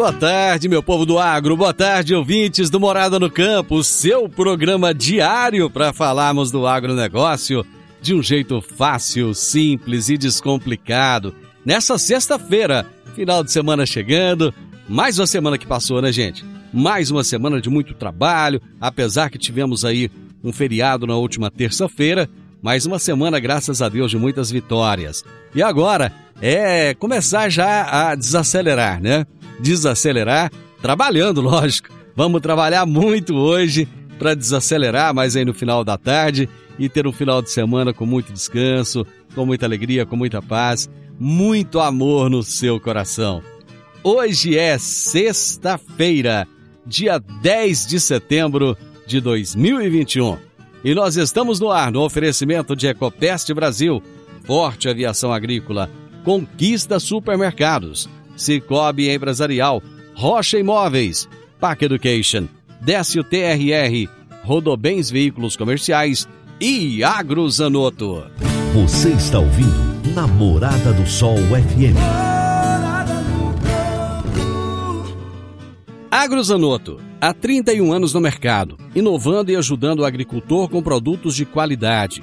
Boa tarde, meu povo do agro. Boa tarde, ouvintes do Morada no Campo, seu programa diário para falarmos do agronegócio de um jeito fácil, simples e descomplicado. Nessa sexta-feira, final de semana chegando, mais uma semana que passou, né, gente? Mais uma semana de muito trabalho, apesar que tivemos aí um feriado na última terça-feira, mais uma semana, graças a Deus, de muitas vitórias. E agora é começar já a desacelerar, né? Desacelerar, trabalhando, lógico. Vamos trabalhar muito hoje para desacelerar, mas aí no final da tarde e ter um final de semana com muito descanso, com muita alegria, com muita paz, muito amor no seu coração. Hoje é sexta-feira, dia 10 de setembro de 2021. E nós estamos no ar no oferecimento de Ecopest Brasil, Forte Aviação Agrícola, Conquista Supermercados, Cicobi Empresarial, Rocha Imóveis, Pac Education, Décio TRR, Rodobens Veículos Comerciais e Agrozanoto. Você está ouvindo Namorada do Sol FM. Agrozanoto, há 31 anos no mercado, inovando e ajudando o agricultor com produtos de qualidade,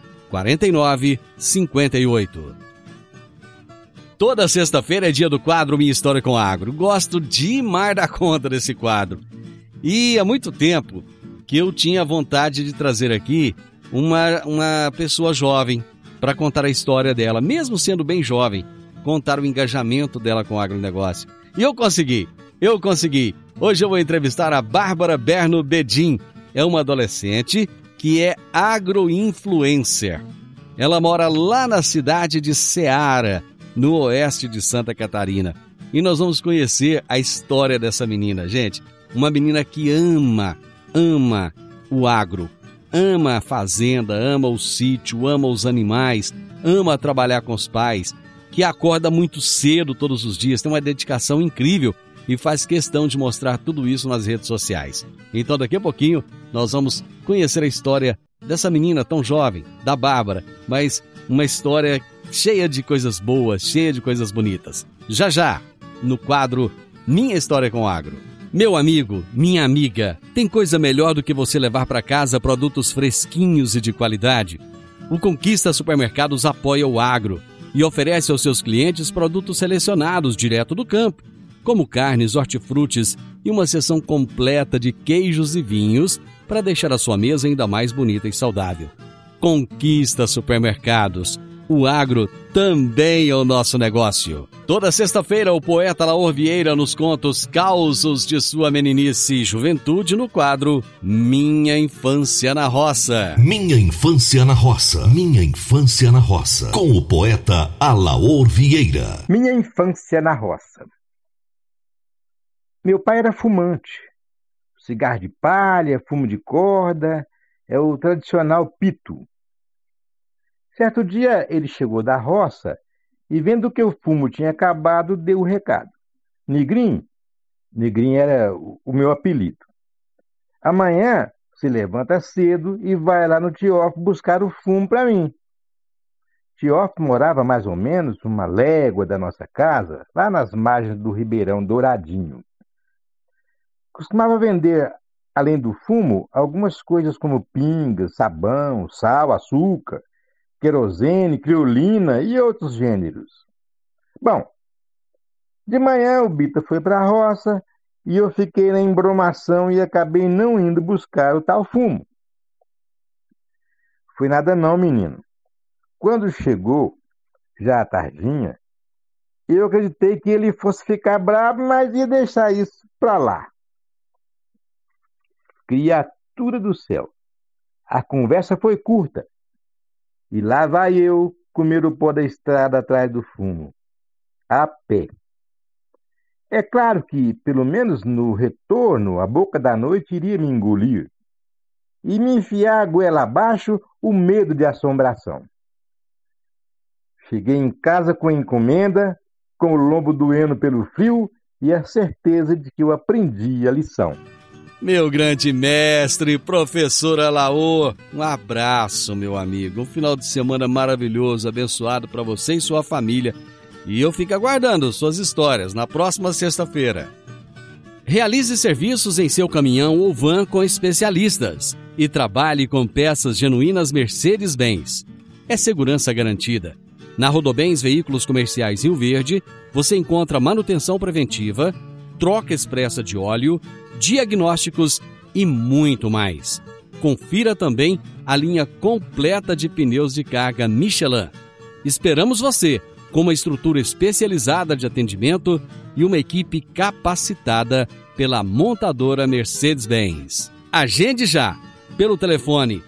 4958. Toda sexta-feira é dia do quadro Minha História com Agro. Gosto demais da conta desse quadro. E há muito tempo que eu tinha vontade de trazer aqui uma, uma pessoa jovem para contar a história dela, mesmo sendo bem jovem, contar o engajamento dela com o agronegócio. E eu consegui, eu consegui. Hoje eu vou entrevistar a Bárbara Berno Bedin. É uma adolescente que é agroinfluencer. Ela mora lá na cidade de Ceará, no oeste de Santa Catarina. E nós vamos conhecer a história dessa menina, gente. Uma menina que ama, ama o agro, ama a fazenda, ama o sítio, ama os animais, ama trabalhar com os pais, que acorda muito cedo todos os dias, tem uma dedicação incrível e faz questão de mostrar tudo isso nas redes sociais. Então, daqui a pouquinho, nós vamos conhecer a história dessa menina tão jovem, da Bárbara, mas uma história cheia de coisas boas, cheia de coisas bonitas. Já já, no quadro Minha História com Agro. Meu amigo, minha amiga, tem coisa melhor do que você levar para casa produtos fresquinhos e de qualidade? O Conquista Supermercados apoia o agro e oferece aos seus clientes produtos selecionados direto do campo, como carnes, hortifrutis e uma seção completa de queijos e vinhos para deixar a sua mesa ainda mais bonita e saudável. Conquista Supermercados o agro também é o nosso negócio. Toda sexta-feira, o poeta Laor Vieira nos conta os causos de sua meninice e juventude no quadro Minha Infância na Roça. Minha infância na roça. Minha infância na roça. Com o poeta Alaor Vieira. Minha infância na roça. Meu pai era fumante. Cigarro de palha, fumo de corda, é o tradicional pito. Certo dia ele chegou da roça e, vendo que o fumo tinha acabado, deu o recado. Negrinho, Negrinho era o meu apelido. Amanhã se levanta cedo e vai lá no Tiof buscar o fumo para mim. Tiof morava mais ou menos uma légua da nossa casa, lá nas margens do Ribeirão Douradinho. Costumava vender, além do fumo, algumas coisas como pingas, sabão, sal, açúcar, querosene, criolina e outros gêneros. Bom, de manhã o Bita foi para a roça e eu fiquei na embromação e acabei não indo buscar o tal fumo. Foi nada não, menino. Quando chegou, já à tardinha, eu acreditei que ele fosse ficar bravo, mas ia deixar isso para lá. Criatura do céu. A conversa foi curta e lá vai eu comer o pó da estrada atrás do fumo, a pé. É claro que, pelo menos no retorno, a boca da noite iria me engolir e me enfiar a goela abaixo o medo de assombração. Cheguei em casa com a encomenda, com o lombo doendo pelo frio e a certeza de que eu aprendi a lição. Meu grande mestre, professor Alaô, um abraço, meu amigo. Um final de semana maravilhoso, abençoado para você e sua família. E eu fico aguardando suas histórias na próxima sexta-feira. Realize serviços em seu caminhão ou van com especialistas e trabalhe com peças genuínas Mercedes-Benz. É segurança garantida. Na Rodobens Veículos Comerciais Rio Verde, você encontra manutenção preventiva, troca expressa de óleo, diagnósticos e muito mais. Confira também a linha completa de pneus de carga Michelin. Esperamos você com uma estrutura especializada de atendimento e uma equipe capacitada pela montadora Mercedes-Benz. Agende já pelo telefone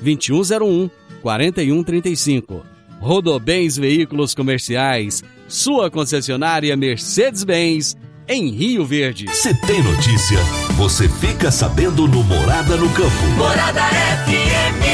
2101 4135. Rodobens Veículos Comerciais, sua concessionária Mercedes-Benz em Rio Verde. Se tem notícia, você fica sabendo no Morada no Campo. Morada FM.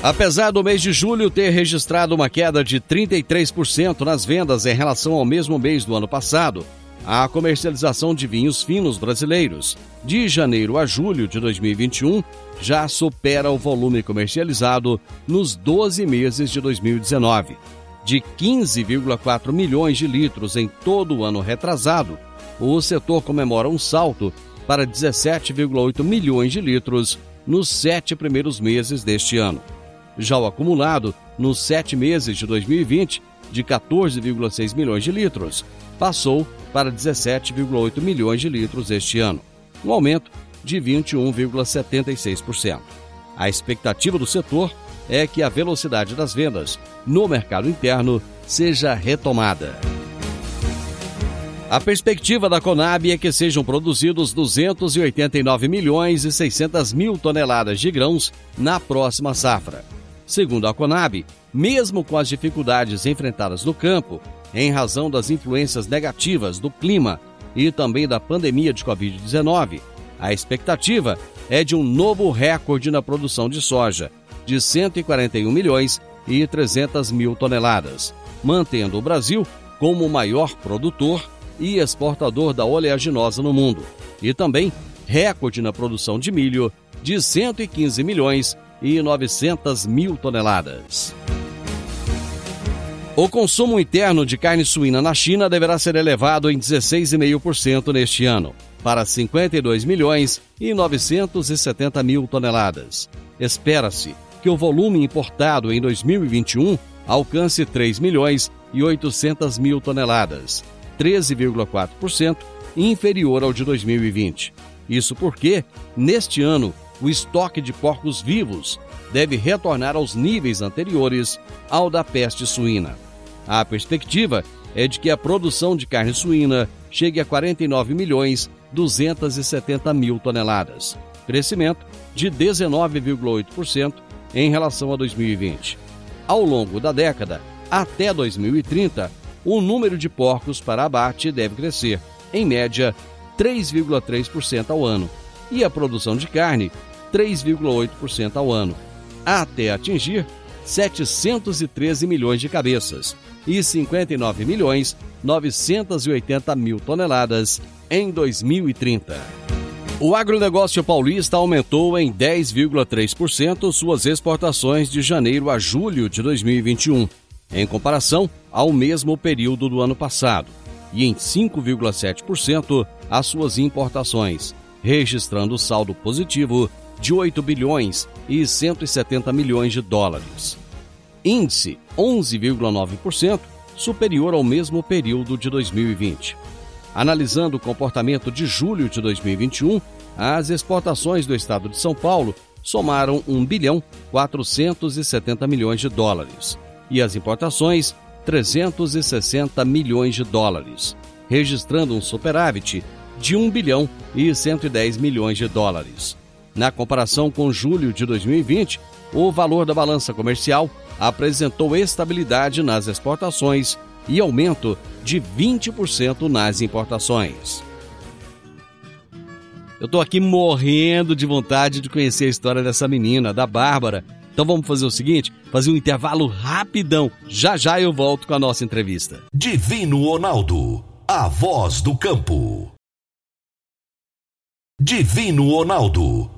Apesar do mês de julho ter registrado uma queda de 33% nas vendas em relação ao mesmo mês do ano passado, a comercialização de vinhos finos brasileiros, de janeiro a julho de 2021, já supera o volume comercializado nos 12 meses de 2019. De 15,4 milhões de litros em todo o ano retrasado, o setor comemora um salto para 17,8 milhões de litros nos sete primeiros meses deste ano. Já o acumulado, nos sete meses de 2020, de 14,6 milhões de litros, passou para 17,8 milhões de litros este ano, um aumento de 21,76%. A expectativa do setor é que a velocidade das vendas no mercado interno seja retomada. A perspectiva da Conab é que sejam produzidos 289 milhões e 600 mil toneladas de grãos na próxima safra. Segundo a Conab, mesmo com as dificuldades enfrentadas no campo, em razão das influências negativas do clima e também da pandemia de Covid-19. A expectativa é de um novo recorde na produção de soja, de 141 milhões e 300 mil toneladas, mantendo o Brasil como o maior produtor e exportador da oleaginosa no mundo, e também recorde na produção de milho, de 115 milhões e 900 mil toneladas. O consumo interno de carne suína na China deverá ser elevado em 16,5% neste ano, para 52 milhões e 970 mil toneladas. Espera-se que o volume importado em 2021 alcance 3 milhões e 800 mil toneladas, 13,4% inferior ao de 2020. Isso porque, neste ano, o estoque de porcos vivos deve retornar aos níveis anteriores ao da peste suína. A perspectiva é de que a produção de carne suína chegue a 49 milhões 270 mil toneladas, crescimento de 19,8% em relação a 2020. Ao longo da década, até 2030, o número de porcos para abate deve crescer, em média, 3,3% ao ano, e a produção de carne, 3,8% ao ano, até atingir 713 milhões de cabeças e 59 milhões 980 mil toneladas em 2030. O agronegócio paulista aumentou em 10,3% suas exportações de janeiro a julho de 2021, em comparação ao mesmo período do ano passado, e em 5,7% as suas importações, registrando saldo positivo de 8 bilhões e 170 milhões de dólares. Índice 11,9%, superior ao mesmo período de 2020. Analisando o comportamento de julho de 2021, as exportações do estado de São Paulo somaram 1 bilhão 470 milhões de dólares e as importações 360 milhões de dólares, registrando um superávit de 1 bilhão e 110 milhões de dólares. Na comparação com julho de 2020, o valor da balança comercial apresentou estabilidade nas exportações e aumento de 20% nas importações. Eu estou aqui morrendo de vontade de conhecer a história dessa menina, da Bárbara. Então vamos fazer o seguinte, fazer um intervalo rapidão. Já já eu volto com a nossa entrevista. Divino Ronaldo, a voz do campo. Divino Ronaldo,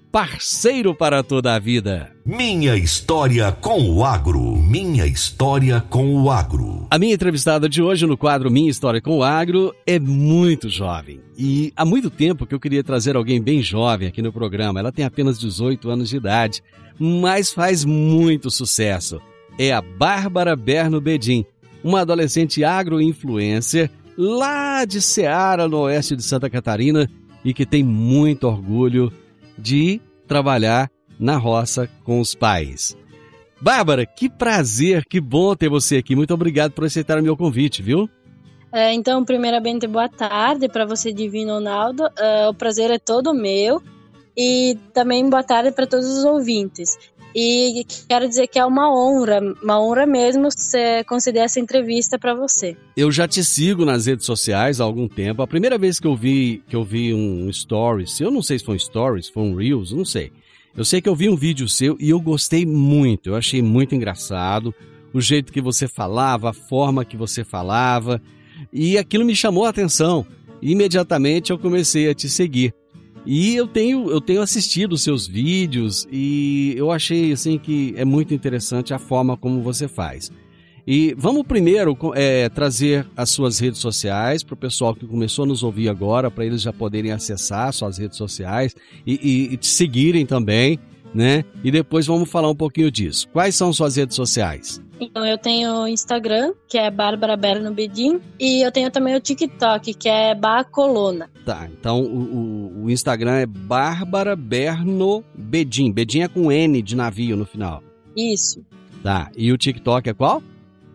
parceiro para toda a vida. Minha história com o agro. Minha história com o agro. A minha entrevistada de hoje no quadro Minha História com o Agro é muito jovem. E há muito tempo que eu queria trazer alguém bem jovem aqui no programa. Ela tem apenas 18 anos de idade, mas faz muito sucesso. É a Bárbara Berno Bedin, uma adolescente agro-influencer lá de Ceará, no oeste de Santa Catarina, e que tem muito orgulho de trabalhar na roça com os pais. Bárbara, que prazer, que bom ter você aqui. Muito obrigado por aceitar o meu convite, viu? É, então, primeiramente, boa tarde para você, Divino Ronaldo. É, o prazer é todo meu. E também boa tarde para todos os ouvintes. E quero dizer que é uma honra, uma honra mesmo você conceder essa entrevista para você. Eu já te sigo nas redes sociais há algum tempo. A primeira vez que eu vi que eu vi um stories, eu não sei se foi um stories, foi um reels, não sei. Eu sei que eu vi um vídeo seu e eu gostei muito. Eu achei muito engraçado o jeito que você falava, a forma que você falava, e aquilo me chamou a atenção. Imediatamente eu comecei a te seguir. E eu tenho, eu tenho assistido seus vídeos e eu achei assim que é muito interessante a forma como você faz. E vamos primeiro é, trazer as suas redes sociais para o pessoal que começou a nos ouvir agora, para eles já poderem acessar suas redes sociais e, e, e te seguirem também, né? E depois vamos falar um pouquinho disso. Quais são suas redes sociais? Então, eu tenho o Instagram, que é Bárbara Berno Bedin, e eu tenho também o TikTok, que é Bacolona. Tá, então o, o, o, Instagram é Bárbara Berno Bedin. Bedin é com N de navio no final. Isso. Tá, e o TikTok é qual?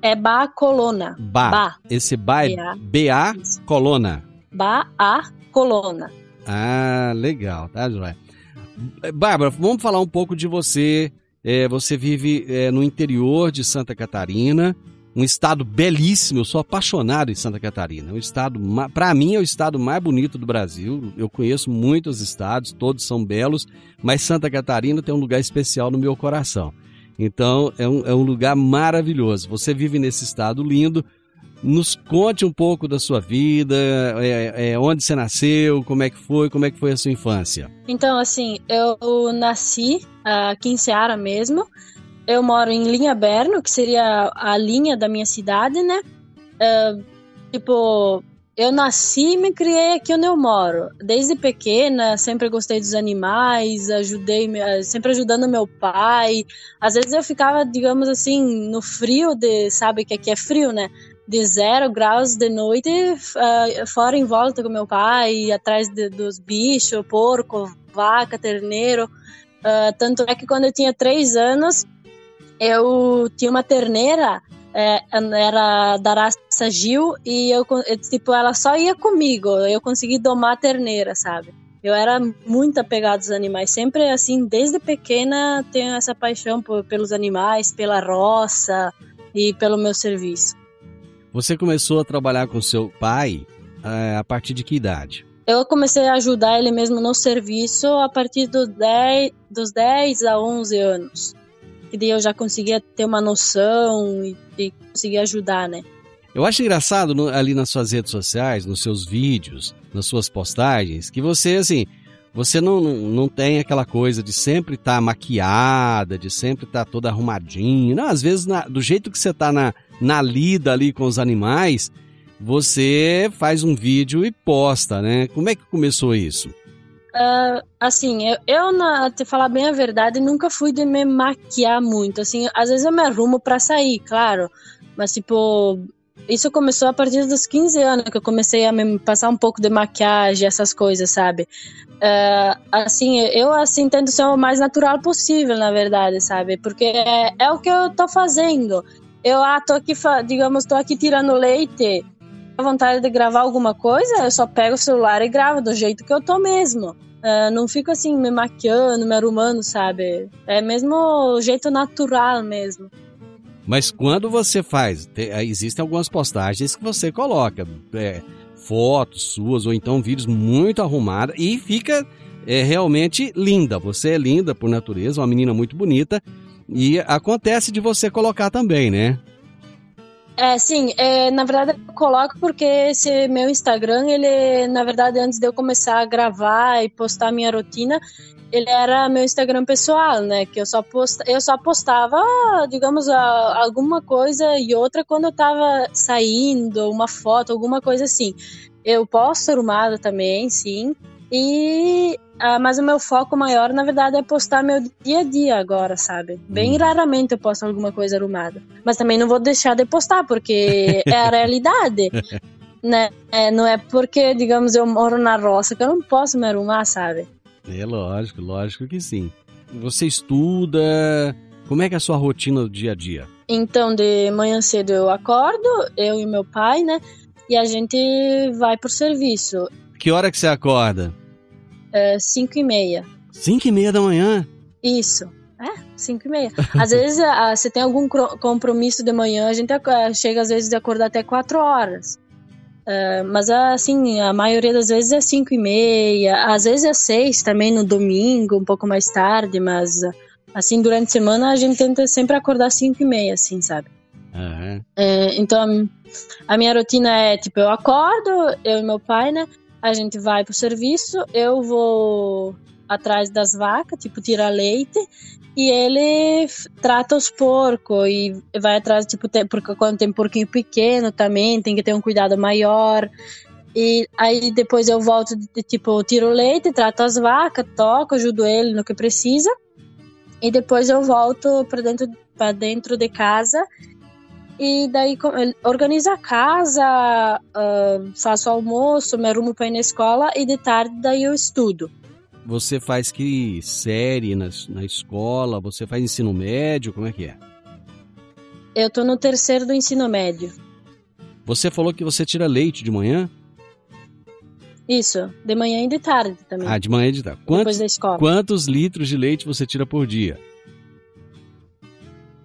É Bacolona. Ba. ba. Esse Ba é B-A Colona. Ba-A Colona. Ah, legal, tá, Joé? Bárbara, vamos falar um pouco de você é, você vive é, no interior de Santa Catarina, um estado belíssimo. Eu sou apaixonado em Santa Catarina. Um estado, para mim, é o estado mais bonito do Brasil. Eu conheço muitos estados, todos são belos, mas Santa Catarina tem um lugar especial no meu coração. Então, é um, é um lugar maravilhoso. Você vive nesse estado lindo, Nos conte um pouco da sua vida, é, é, onde você nasceu, como é que foi, como é que foi a sua infância. Então, assim, eu nasci aqui em Ceará mesmo. Eu moro em Linha Berno, que seria a linha da minha cidade, né? Uh, tipo, eu nasci e me criei aqui onde eu moro. Desde pequena, sempre gostei dos animais, ajudei, sempre ajudando meu pai. Às vezes eu ficava, digamos assim, no frio de, sabe que aqui é frio, né? De zero graus de noite, uh, fora em volta com meu pai, atrás de, dos bichos, porco, vaca, terneiro. Uh, tanto é que quando eu tinha três anos, eu tinha uma terneira, é, era da raça Gil, e eu, tipo, ela só ia comigo, eu consegui domar a terneira, sabe? Eu era muito apegado aos animais, sempre assim, desde pequena tenho essa paixão por, pelos animais, pela roça e pelo meu serviço. Você começou a trabalhar com seu pai é, a partir de que idade? Eu comecei a ajudar ele mesmo no serviço a partir do 10, dos 10 a 11 anos. Que daí eu já conseguia ter uma noção e, e conseguia ajudar, né? Eu acho engraçado no, ali nas suas redes sociais, nos seus vídeos, nas suas postagens, que você, assim, você não, não tem aquela coisa de sempre estar tá maquiada, de sempre estar tá toda arrumadinha. Não, às vezes, na, do jeito que você está na, na lida ali com os animais, você faz um vídeo e posta, né? Como é que começou isso? Uh, assim, eu, eu na, te falar bem a verdade, nunca fui de me maquiar muito. Assim, às vezes eu me arrumo para sair, claro. Mas, tipo, isso começou a partir dos 15 anos que eu comecei a me passar um pouco de maquiagem, essas coisas, sabe? Uh, assim, eu assim tento ser o mais natural possível, na verdade, sabe? Porque é, é o que eu tô fazendo eu ah, tô aqui, digamos, tô aqui tirando leite, a vontade de gravar alguma coisa, eu só pego o celular e gravo do jeito que eu tô mesmo. Uh, não fico assim me maquiando, me arrumando, sabe? É mesmo o jeito natural mesmo. Mas quando você faz, te, existem algumas postagens que você coloca é, fotos suas ou então vídeos muito arrumadas e fica é, realmente linda. Você é linda por natureza, uma menina muito bonita, e acontece de você colocar também, né? É, sim, é, na verdade eu coloco porque esse meu Instagram, ele, na verdade, antes de eu começar a gravar e postar minha rotina, ele era meu Instagram pessoal, né? Que eu só, posta, eu só postava, digamos, alguma coisa e outra quando eu tava saindo, uma foto, alguma coisa assim. Eu posto arrumada também, sim. E ah, mas o meu foco maior, na verdade, é postar meu dia a dia agora, sabe? Bem hum. raramente eu posto alguma coisa arrumada. Mas também não vou deixar de postar, porque é a realidade. né? É, não é porque, digamos, eu moro na roça que eu não posso me arrumar, sabe? É lógico, lógico que sim. Você estuda. Como é que é a sua rotina do dia a dia? Então, de manhã cedo eu acordo, eu e meu pai, né? E a gente vai pro serviço. Que hora que você acorda? 5 é, e meia. 5 e meia da manhã? Isso. É, 5 e meia. Às vezes, você tem algum compromisso de manhã, a gente chega às vezes de acordar até 4 horas. Uh, mas assim, a maioria das vezes é 5 e meia, às vezes é 6 também no domingo, um pouco mais tarde, mas assim, durante a semana a gente tenta sempre acordar 5 e meia, assim, sabe? Uhum. então, a minha rotina é, tipo, eu acordo, eu e meu pai, né? A gente vai pro serviço, eu vou atrás das vacas, tipo, tira leite, e ele trata os porcos e vai atrás, tipo, tem, porque quando tem porquinho pequeno também, tem que ter um cuidado maior. E aí depois eu volto, tipo, tiro leite, trato as vacas, toco, ajudo ele no que precisa. E depois eu volto para dentro, dentro de casa e daí organizo a casa, uh, faço almoço, me arrumo para ir na escola e de tarde daí eu estudo. Você faz que série na, na escola? Você faz ensino médio? Como é que é? Eu tô no terceiro do ensino médio. Você falou que você tira leite de manhã? Isso, de manhã e de tarde também. Ah, de manhã e de tarde. Quantos, Depois da escola. Quantos litros de leite você tira por dia?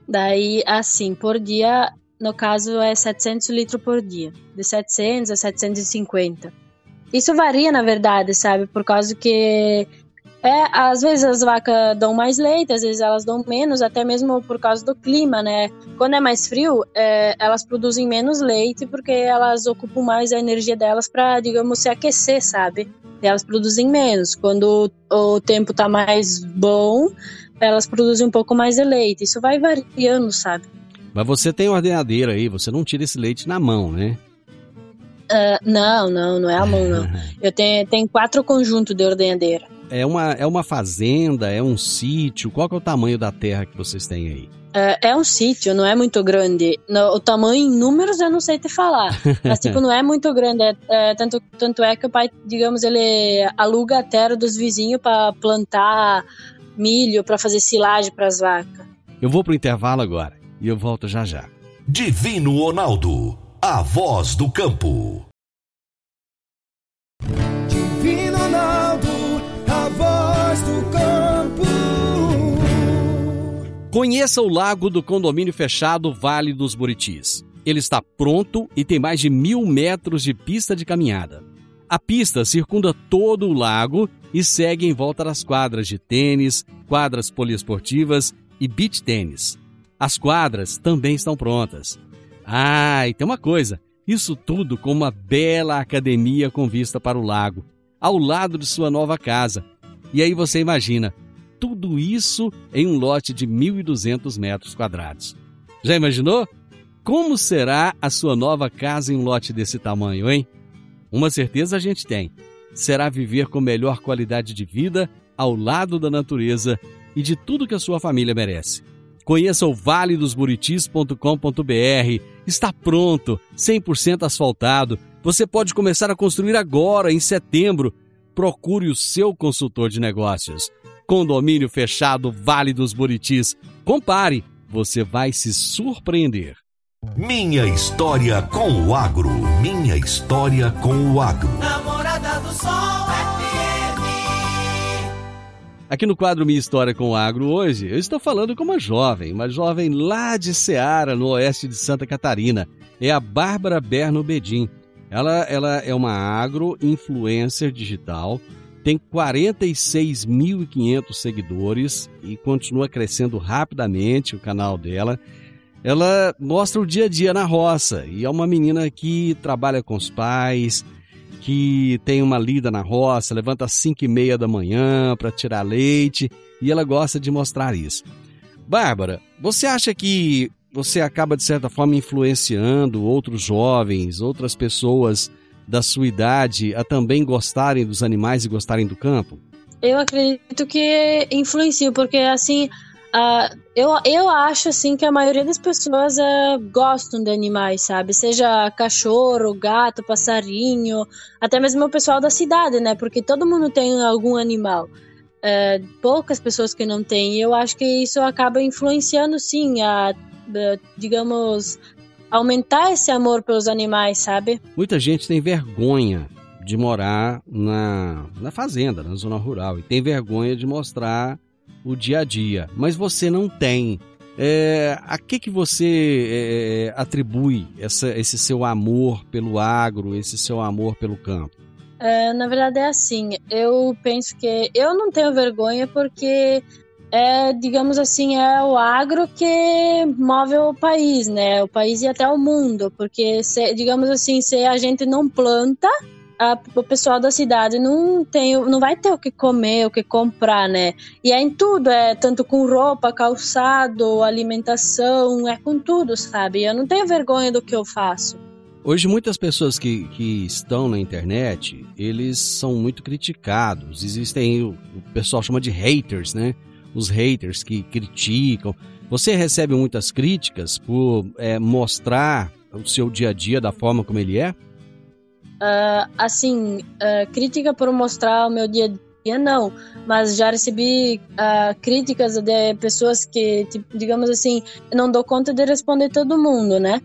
Daí, assim, por dia no caso é 700 litros por dia, de 700 a 750. Isso varia, na verdade, sabe? Por causa que É, às vezes as vacas dão mais leite, às vezes elas dão menos, até mesmo por causa do clima, né? Quando é mais frio, é, elas produzem menos leite porque elas ocupam mais a energia delas para, digamos, se aquecer, sabe? E elas produzem menos. Quando o tempo tá mais bom, elas produzem um pouco mais de leite. Isso vai variando, sabe? Mas você tem ordenadeira aí, você não tira esse leite na mão, né? Uh, não, não, não é a mão, não. Eu tenho, tenho quatro conjuntos de ordenhadeira. É uma, é uma fazenda, é um sítio? Qual é o tamanho da terra que vocês têm aí? Uh, é um sítio, não é muito grande. No, o tamanho em números eu não sei te falar. Mas, tipo, não é muito grande. É, é, tanto, tanto é que o pai, digamos, ele aluga a terra dos vizinhos para plantar milho, para fazer silagem para as vacas. Eu vou pro intervalo agora e eu volto já já. Divino Ronaldo, a voz do campo. Divino Ronaldo, a voz do campo. Conheça o lago do condomínio fechado Vale dos Buritis. Ele está pronto e tem mais de mil metros de pista de caminhada. A pista circunda todo o lago e segue em volta das quadras de tênis, quadras poliesportivas e beach tênis. As quadras também estão prontas. Ah, e tem uma coisa: isso tudo com uma bela academia com vista para o lago, ao lado de sua nova casa. E aí você imagina, tudo isso em um lote de 1.200 metros quadrados. Já imaginou? Como será a sua nova casa em um lote desse tamanho, hein? Uma certeza a gente tem: será viver com melhor qualidade de vida ao lado da natureza e de tudo que a sua família merece. Conheça o valedosburitis.com.br. Está pronto, 100% asfaltado. Você pode começar a construir agora, em setembro. Procure o seu consultor de negócios. Condomínio fechado Vale dos Buritis. Compare, você vai se surpreender. Minha história com o agro. Minha história com o agro. Namorada do Sol. Aqui no quadro Minha História com o Agro hoje, eu estou falando com uma jovem, uma jovem lá de Ceará, no oeste de Santa Catarina. É a Bárbara Berno Bedin. Ela, ela é uma agro-influencer digital, tem 46.500 seguidores e continua crescendo rapidamente o canal dela. Ela mostra o dia a dia na roça e é uma menina que trabalha com os pais, que tem uma lida na roça, levanta às 5 e meia da manhã para tirar leite e ela gosta de mostrar isso. Bárbara, você acha que você acaba de certa forma influenciando outros jovens, outras pessoas da sua idade a também gostarem dos animais e gostarem do campo? Eu acredito que influencia, porque assim, uh, eu, eu acho assim que a maioria das pessoas uh, gostam de animais, sabe? Seja cachorro, gato, passarinho, até mesmo o pessoal da cidade, né? Porque todo mundo tem algum animal. Uh, poucas pessoas que não têm. E eu acho que isso acaba influenciando, sim, a, digamos, aumentar esse amor pelos animais, sabe? Muita gente tem vergonha de morar na, na fazenda, na zona rural, e tem vergonha de mostrar o dia a dia. Mas você não tem. É, a que, que você é, atribui essa, esse seu amor pelo agro, esse seu amor pelo campo? É, na verdade é assim, eu penso que eu não tenho vergonha porque é, digamos assim, é o agro que move o país, né? O país e até o mundo, porque se, digamos assim, se a gente não planta, a, o pessoal da cidade não tem, não vai ter o que comer, o que comprar, né? E é em tudo, é tanto com roupa, calçado, alimentação, é com tudo, sabe? Eu não tenho vergonha do que eu faço. Hoje muitas pessoas que, que estão na internet, eles são muito criticados. Existem, o, pessoal chama de haters, né? Os haters que criticam. Você recebe muitas críticas por é, mostrar o seu dia a dia da forma como ele é? Uh, assim, uh, crítica por mostrar o meu dia a dia, não. Mas já recebi uh, críticas de pessoas que, tipo, digamos assim, não dou conta de responder todo mundo, né?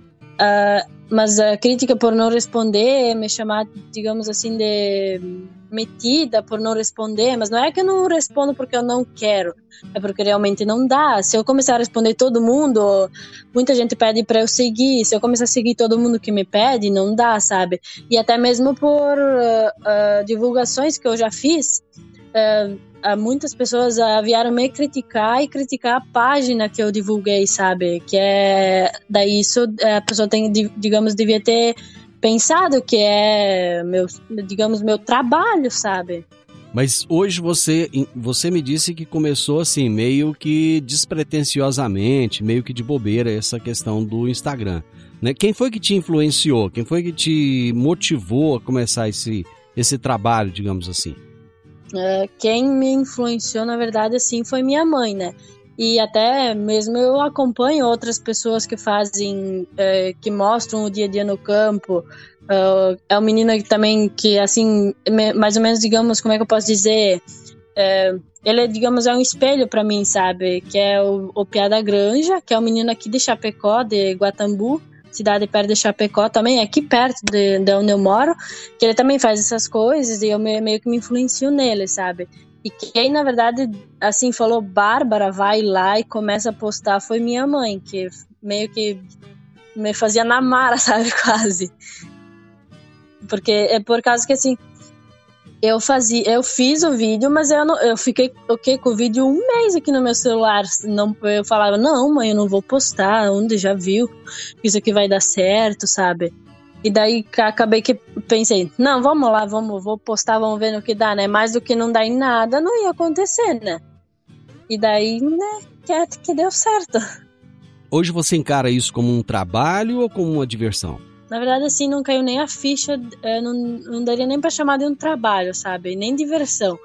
Mas a crítica por não responder, me chamar, digamos assim, de metida por não responder, mas não é que eu não respondo porque eu não quero, é porque realmente não dá. Se eu começar a responder todo mundo, muita gente pede para eu seguir, se eu começar a seguir todo mundo que me pede, não dá, sabe? E até mesmo por uh, uh, divulgações que eu já fiz, uh, muitas pessoas uh, vieram me criticar e criticar a página que eu divulguei, sabe? Que é daí isso a pessoa tem, digamos, devia ter pensado que é meu, digamos, meu trabalho, sabe? Mas hoje você, você me disse que começou assim, meio que despretensiosamente, meio que de bobeira, essa questão do Instagram. Né? Quem foi que te influenciou? Quem foi que te motivou a começar esse, esse trabalho, digamos assim? É, quem me influenciou, na verdade, assim, foi minha mãe, né? E até mesmo eu acompanho outras pessoas que fazem, é, que mostram o dia a dia no campo, Uh, é uma menina que também que assim mais ou menos digamos como é que eu posso dizer? Uh, ele digamos é um espelho para mim sabe? Que é o, o Piada Granja que é um menino aqui de Chapecó de Guatambu cidade perto de Chapecó também aqui perto de, de onde eu moro que ele também faz essas coisas e eu meio que me influencio nele sabe? E quem na verdade assim falou Bárbara vai lá e começa a postar foi minha mãe que meio que me fazia namara sabe quase. Porque é por causa que assim, eu fazia, eu fiz o vídeo, mas eu, não, eu fiquei okay, com o vídeo um mês aqui no meu celular. Não, eu falava, não, mãe, eu não vou postar, onde já viu, isso aqui vai dar certo, sabe? E daí acabei que pensei, não, vamos lá, vamos, vou postar, vamos ver no que dá, né? Mais do que não dá em nada, não ia acontecer, né? E daí, né, que, que deu certo. Hoje você encara isso como um trabalho ou como uma diversão? Na verdade, assim, não caiu nem a ficha, é, não, não daria nem para chamar de um trabalho, sabe? Nem diversão.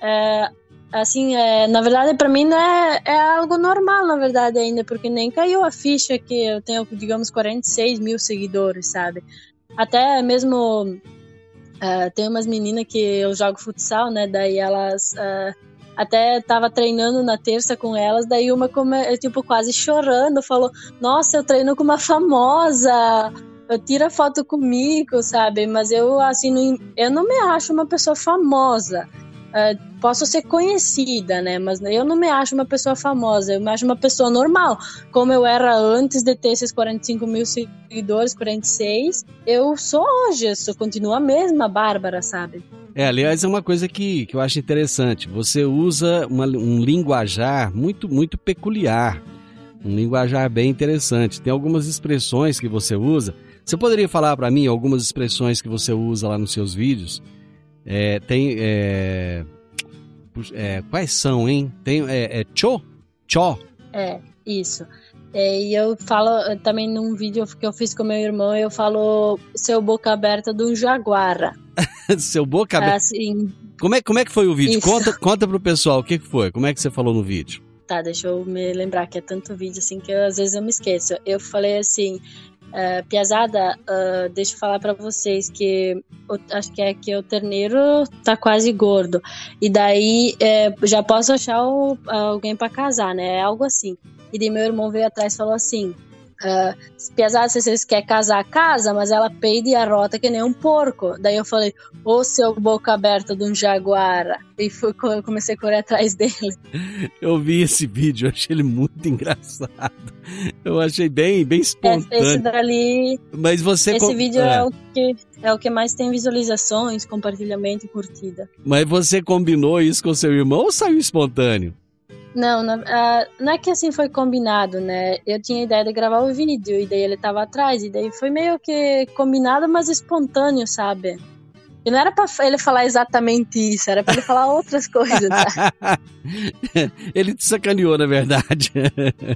É, assim, é, na verdade, para mim é, é algo normal, na verdade, ainda, porque nem caiu a ficha que eu tenho, digamos, 46 mil seguidores, sabe? Até mesmo é, tem umas meninas que eu jogo futsal, né? Daí elas é, até tava treinando na terça com elas, daí uma tipo quase chorando, falou: "Nossa, eu treino com uma famosa" tira foto comigo, sabe? Mas eu, assim, não, eu não me acho uma pessoa famosa. Uh, posso ser conhecida, né? Mas eu não me acho uma pessoa famosa, eu me acho uma pessoa normal. Como eu era antes de ter esses 45 mil seguidores, 46, eu sou hoje, eu sou, continuo a mesma Bárbara, sabe? É, aliás, é uma coisa que, que eu acho interessante. Você usa uma, um linguajar muito, muito peculiar. Um linguajar bem interessante. Tem algumas expressões que você usa você poderia falar para mim algumas expressões que você usa lá nos seus vídeos? É, tem. É, é, quais são, hein? Tem. É, é cho? Cho? É, isso. É, e eu falo também num vídeo que eu fiz com meu irmão, eu falo seu boca aberta do jaguara. seu boca aberta? Assim. Como é, como é que foi o vídeo? Conta, conta pro pessoal o que, que foi. Como é que você falou no vídeo? Tá, deixa eu me lembrar que é tanto vídeo assim que eu, às vezes eu me esqueço. Eu falei assim: Uh, Piazada, uh, deixa eu falar para vocês que o, acho que é que o terneiro tá quase gordo. E daí é, já posso achar o, alguém para casar, né? É algo assim. E daí meu irmão veio atrás e falou assim: Uh, apesar se vocês querem casar, casa, mas ela peida e arrota que nem um porco. Daí eu falei, ô seu boca aberta de um jaguara. E fui, comecei a correr atrás dele. Eu vi esse vídeo, achei ele muito engraçado. Eu achei bem, bem espontâneo. Esse dali. Mas você. Esse vídeo é. é. o que é o que mais tem visualizações, compartilhamento e curtida. Mas você combinou isso com seu irmão ou saiu espontâneo? Não, não, uh, não é que assim foi combinado, né? Eu tinha a ideia de gravar o vídeo e daí ele tava atrás, e daí foi meio que combinado, mas espontâneo, sabe? E não era pra ele falar exatamente isso, era pra ele falar outras coisas, tá? ele te sacaneou, na verdade.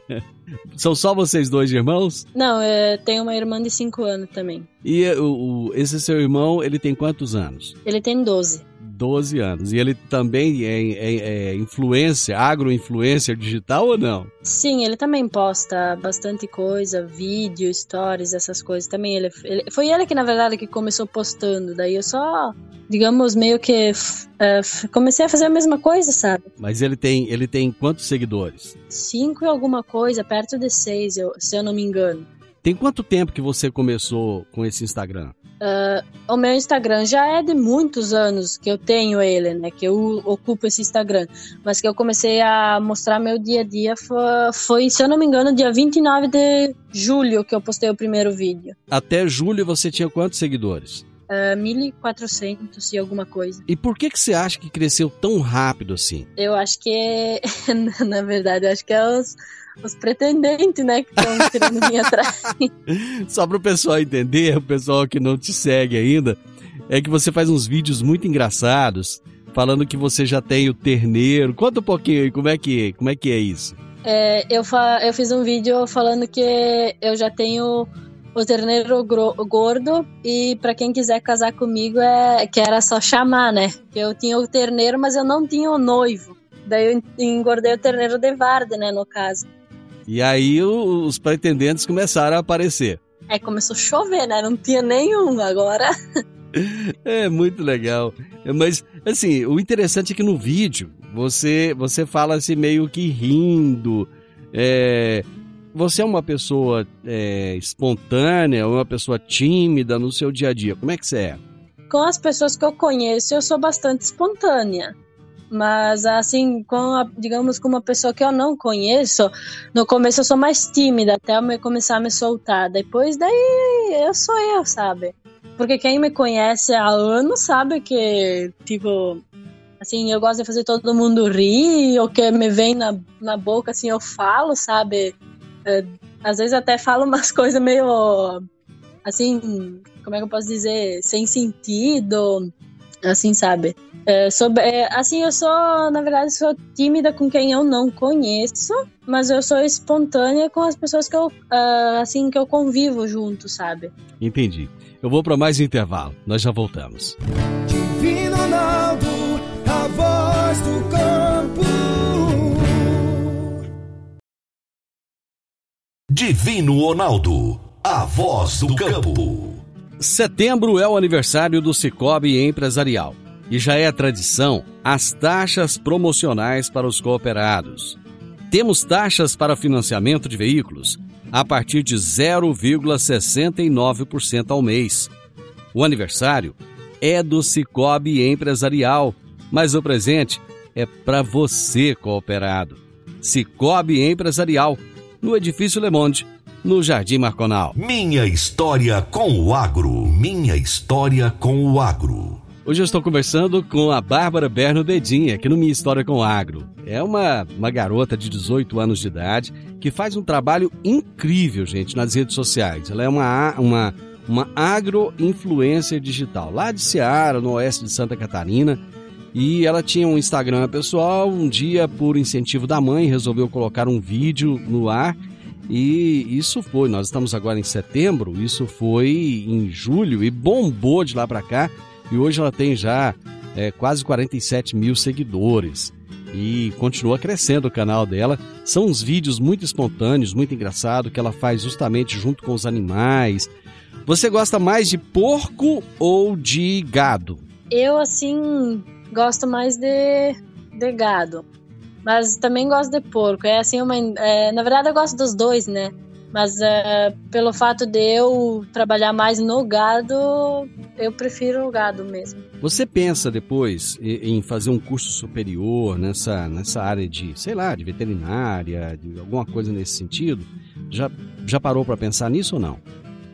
São só vocês dois irmãos? Não, eu tenho uma irmã de 5 anos também. E o, o, esse seu irmão, ele tem quantos anos? Ele tem 12. 12 anos. E ele também é, é, é influência, agro-influencer digital ou não? Sim, ele também posta bastante coisa, vídeo, stories, essas coisas. Também ele, ele foi ele que na verdade que começou postando. Daí eu só, digamos, meio que uh, comecei a fazer a mesma coisa, sabe? Mas ele tem, ele tem quantos seguidores? Cinco e alguma coisa, perto de seis, eu, se eu não me engano. Tem quanto tempo que você começou com esse Instagram? Uh, o meu Instagram já é de muitos anos que eu tenho ele, né? Que eu ocupo esse Instagram. Mas que eu comecei a mostrar meu dia a dia foi, foi, se eu não me engano, dia 29 de julho que eu postei o primeiro vídeo. Até julho você tinha quantos seguidores? Uh, 1.400 e alguma coisa. E por que que você acha que cresceu tão rápido assim? Eu acho que, na verdade, eu acho que é os, os pretendentes, né, que estão querendo vir atrás. Só para o pessoal entender, o pessoal que não te segue ainda, é que você faz uns vídeos muito engraçados, falando que você já tem o terneiro. Conta um pouquinho aí, como é que, como é, que é isso? É, eu, fa eu fiz um vídeo falando que eu já tenho o terneiro gordo e para quem quiser casar comigo é que era só chamar, né? Eu tinha o terneiro, mas eu não tinha o noivo. Daí eu engordei o terneiro de Varda, né, no caso. E aí os pretendentes começaram a aparecer. É, começou a chover, né? Não tinha nenhum agora. É muito legal. Mas, assim, o interessante é que no vídeo você, você fala assim meio que rindo. É, você é uma pessoa é, espontânea, uma pessoa tímida no seu dia a dia? Como é que você é? Com as pessoas que eu conheço, eu sou bastante espontânea. Mas, assim, com a, digamos, com uma pessoa que eu não conheço, no começo eu sou mais tímida, até eu começar a me soltar. Depois, daí, eu sou eu, sabe? Porque quem me conhece há anos sabe que, tipo, assim, eu gosto de fazer todo mundo rir, ou que me vem na, na boca, assim, eu falo, sabe? É, às vezes até falo umas coisas meio assim, como é que eu posso dizer, sem sentido, assim, sabe? É, sobre, é, assim, eu sou, na verdade, sou tímida com quem eu não conheço, mas eu sou espontânea com as pessoas que eu, uh, assim, que eu convivo junto, sabe? Entendi. Eu vou para mais um intervalo. Nós já voltamos. Divino Ronaldo, a voz do campo. Divino Ronaldo, a voz do campo. Setembro é o aniversário do Cicobi Empresarial e já é tradição as taxas promocionais para os cooperados. Temos taxas para financiamento de veículos a partir de 0,69% ao mês. O aniversário é do Cicobi Empresarial, mas o presente é para você, cooperado. Cicobi Empresarial no Edifício Le Monde, no Jardim Marconal. Minha história com o agro. Minha história com o agro. Hoje eu estou conversando com a Bárbara Berno Bedinha, aqui no Minha História com o Agro. É uma, uma garota de 18 anos de idade que faz um trabalho incrível, gente, nas redes sociais. Ela é uma, uma, uma agro-influencer digital, lá de Ceará, no oeste de Santa Catarina. E ela tinha um Instagram pessoal, um dia, por incentivo da mãe, resolveu colocar um vídeo no ar. E isso foi, nós estamos agora em setembro, isso foi em julho e bombou de lá para cá. E hoje ela tem já é, quase 47 mil seguidores e continua crescendo o canal dela. São uns vídeos muito espontâneos, muito engraçados, que ela faz justamente junto com os animais. Você gosta mais de porco ou de gado? Eu, assim, gosto mais de, de gado. Mas também gosto de porco. É assim uma. É, na verdade, eu gosto dos dois, né? Mas é, pelo fato de eu trabalhar mais no gado, eu prefiro o gado mesmo. Você pensa depois em fazer um curso superior nessa, nessa área de, sei lá, de veterinária, de alguma coisa nesse sentido? Já, já parou para pensar nisso ou não?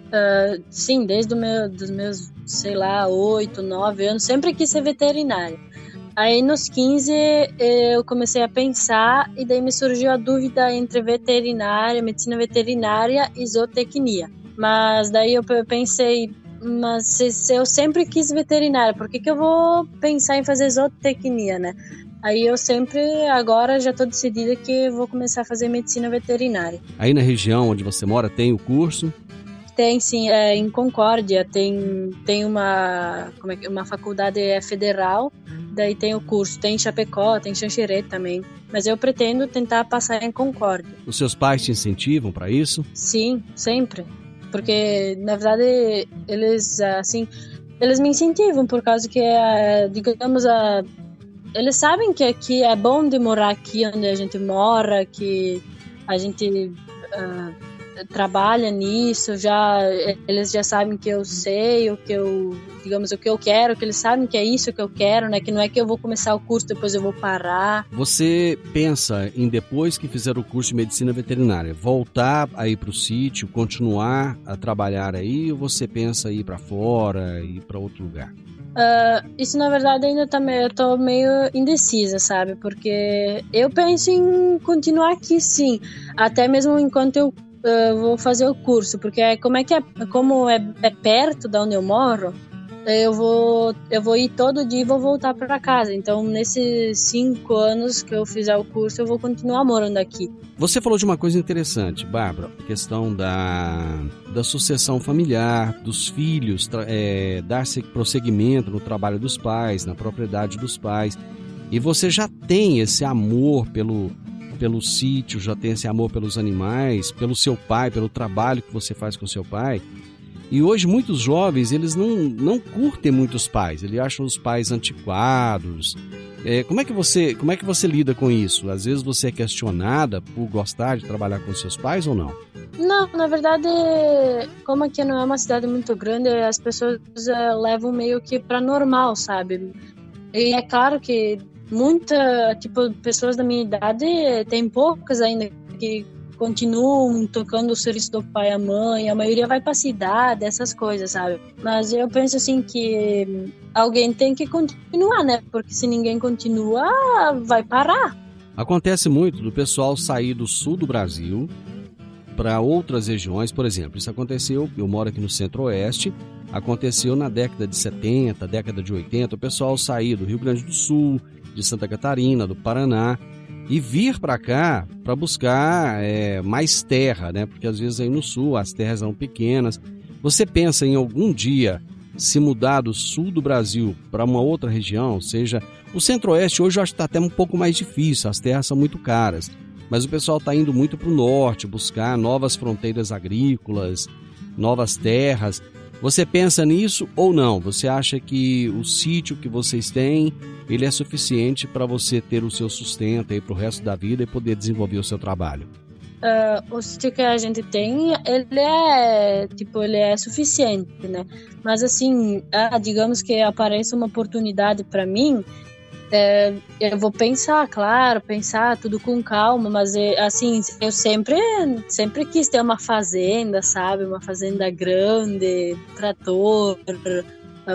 Uh, sim, desde o meu, dos meus, sei lá, 8, 9 anos, sempre quis ser veterinária. Aí nos 15 eu comecei a pensar e daí me surgiu a dúvida entre veterinária, medicina veterinária e zootecnia. Mas daí eu pensei, mas se, eu sempre quis veterinária, por que, que eu vou pensar em fazer zootecnia, né? Aí eu sempre, agora já estou decidida que vou começar a fazer medicina veterinária. Aí na região onde você mora tem o curso? Tem sim, é, em Concórdia tem, tem uma, como é, uma faculdade é federal, daí tem o curso, tem em Chapecó, tem em Xanxerê também. Mas eu pretendo tentar passar em Concórdia. Os seus pais te incentivam para isso? Sim, sempre. Porque, na verdade, eles, assim, eles me incentivam por causa que, é, digamos, a, eles sabem que aqui é bom de morar aqui onde a gente mora, que a gente... Uh, trabalha nisso, já eles já sabem que eu sei o que eu, digamos, o que eu quero, que eles sabem que é isso que eu quero, né? Que não é que eu vou começar o curso depois eu vou parar. Você pensa em depois que fizer o curso de medicina veterinária, voltar aí para o sítio, continuar a trabalhar aí, ou você pensa em ir para fora, ir para outro lugar? Uh, isso na verdade ainda tá meio, eu tô meio indecisa, sabe? Porque eu penso em continuar aqui sim, até mesmo enquanto eu uh, vou fazer o curso, porque é, como é que é, como é, é perto da onde eu moro, eu vou eu vou ir todo dia e vou voltar para casa. Então, nesses cinco anos que eu fizer o curso, eu vou continuar morando aqui. Você falou de uma coisa interessante, Bárbara, a questão da, da sucessão familiar, dos filhos, é, dar prosseguimento no trabalho dos pais, na propriedade dos pais. E você já tem esse amor pelo, pelo sítio, já tem esse amor pelos animais, pelo seu pai, pelo trabalho que você faz com seu pai. E hoje muitos jovens, eles não, não curtem muitos pais, eles acham os pais antiquados. É, como, é que você, como é que você lida com isso? Às vezes você é questionada por gostar de trabalhar com seus pais ou não? Não, na verdade, como aqui não é uma cidade muito grande, as pessoas é, levam meio que para normal, sabe? E é claro que muita, tipo, pessoas da minha idade, tem poucas ainda que continuam tocando o serviço do pai e mãe, a maioria vai para cidade, essas coisas, sabe? Mas eu penso assim que alguém tem que continuar, né? Porque se ninguém continua, vai parar. Acontece muito do pessoal sair do sul do Brasil para outras regiões, por exemplo, isso aconteceu, eu moro aqui no Centro-Oeste, aconteceu na década de 70, década de 80, o pessoal sair do Rio Grande do Sul, de Santa Catarina, do Paraná, e vir para cá para buscar é, mais terra, né? Porque às vezes aí no sul as terras são pequenas. Você pensa em algum dia se mudar do sul do Brasil para uma outra região, seja o centro-oeste hoje eu acho que está até um pouco mais difícil, as terras são muito caras, mas o pessoal está indo muito para o norte buscar novas fronteiras agrícolas, novas terras. Você pensa nisso ou não? Você acha que o sítio que vocês têm ele é suficiente para você ter o seu sustento aí para o resto da vida e poder desenvolver o seu trabalho? Uh, o sítio que a gente tem, ele é tipo, ele é suficiente, né? Mas assim, ah, digamos que apareça uma oportunidade para mim, é, eu vou pensar, claro, pensar tudo com calma, mas é, assim, eu sempre, sempre quis ter uma fazenda, sabe? Uma fazenda grande, trator,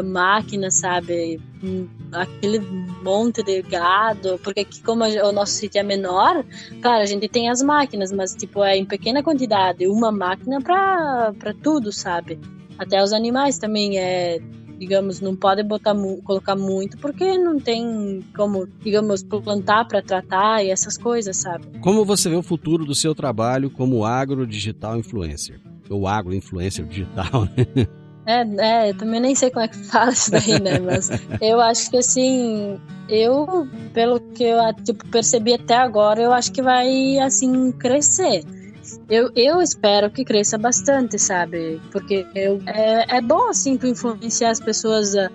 máquina, sabe? Aquele monte de gado, porque aqui como o nosso sítio é menor, claro, a gente tem as máquinas, mas tipo, é em pequena quantidade, uma máquina para tudo, sabe? Até os animais também é digamos, não pode botar colocar muito porque não tem como, digamos, plantar para tratar e essas coisas, sabe? Como você vê o futuro do seu trabalho como agro digital influencer? Ou agro influencer digital, né? É, é, eu também nem sei como é que fala isso daí, né? Mas eu acho que assim, eu, pelo que eu tipo, percebi até agora, eu acho que vai assim crescer. Eu, eu espero que cresça bastante, sabe? Porque eu, é, é bom, assim, tu influenciar as pessoas. A,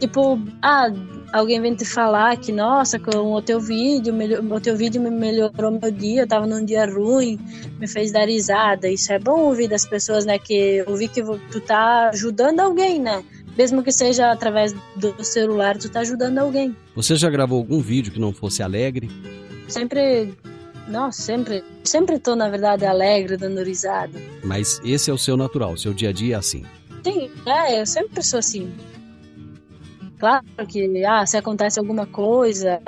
tipo, ah, alguém vem te falar que, nossa, com o teu vídeo, o teu vídeo me melhorou meu dia, eu tava num dia ruim, me fez dar risada. Isso é bom ouvir das pessoas, né? Que ouvir que tu tá ajudando alguém, né? Mesmo que seja através do celular, tu tá ajudando alguém. Você já gravou algum vídeo que não fosse alegre? Sempre nossa, sempre, sempre tô, na verdade, alegre, dando risada. Mas esse é o seu natural, seu dia a dia é assim. Sim, é, eu sempre sou assim. Claro que, ah, se acontece alguma coisa,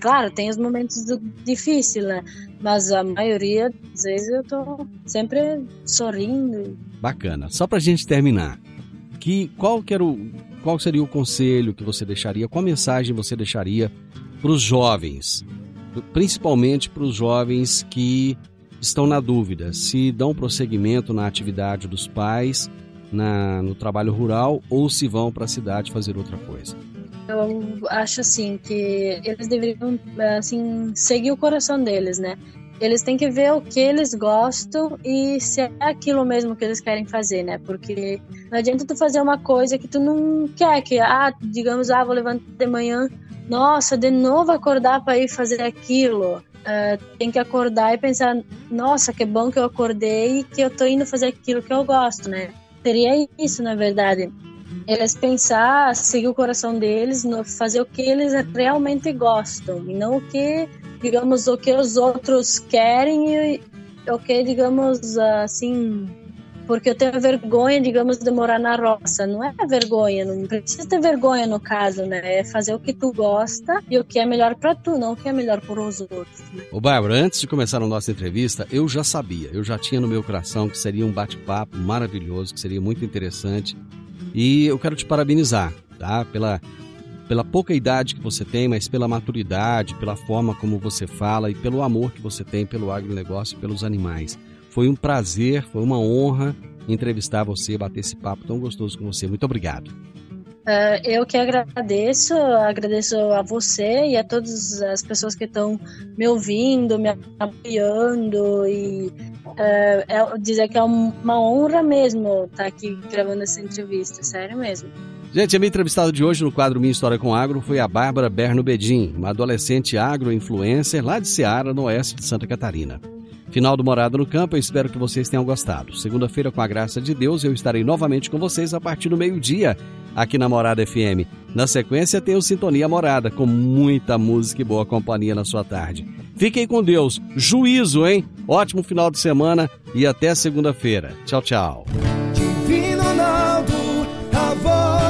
claro, tem os momentos difíceis, né? Mas a maioria das vezes eu tô sempre sorrindo. Bacana. Só pra gente terminar, que qual, que era o, qual seria o conselho que você deixaria, qual mensagem você deixaria para os jovens principalmente para os jovens que estão na dúvida se dão prosseguimento na atividade dos pais, na, no trabalho rural ou se vão para a cidade fazer outra coisa. Eu acho assim que eles deveriam assim seguir o coração deles, né? Eles têm que ver o que eles gostam e se é aquilo mesmo que eles querem fazer, né? Porque não adianta tu fazer uma coisa que tu não quer, que ah, digamos, ah, vou levantar de manhã nossa, de novo acordar para ir fazer aquilo. uh, tem que acordar e pensar, nossa, que bom que eu acordei e que eu tô indo fazer aquilo que eu gosto, né? Seria isso, na verdade. Eles pensar, seguir o coração deles, fazer o que eles realmente gostam e não o que, digamos, o que os outros querem e o que, digamos, assim, porque eu tenho vergonha, digamos, de morar na roça. Não é vergonha, não precisa ter vergonha no caso, né? É fazer o que tu gosta e o que é melhor para tu, não o que é melhor para os outros. Né? Ô, Bárbara, antes de começar a nossa entrevista, eu já sabia, eu já tinha no meu coração que seria um bate-papo maravilhoso, que seria muito interessante. E eu quero te parabenizar, tá? Pela pela pouca idade que você tem, mas pela maturidade, pela forma como você fala e pelo amor que você tem pelo agronegócio e pelos animais. Foi um prazer, foi uma honra entrevistar você, bater esse papo tão gostoso com você. Muito obrigado. Uh, eu que agradeço, agradeço a você e a todas as pessoas que estão me ouvindo, me apoiando e uh, é, dizer que é uma honra mesmo estar aqui gravando essa entrevista, sério mesmo. Gente, a minha entrevistada de hoje no quadro Minha História com Agro foi a Bárbara Berno Bedin, uma adolescente agro-influencer lá de Ceará, no oeste de Santa Catarina. Final do Morada no Campo, eu espero que vocês tenham gostado. Segunda-feira, com a graça de Deus, eu estarei novamente com vocês a partir do meio-dia, aqui na Morada FM. Na sequência, tem o Sintonia Morada, com muita música e boa companhia na sua tarde. Fiquem com Deus, juízo, hein? Ótimo final de semana e até segunda-feira. Tchau, tchau.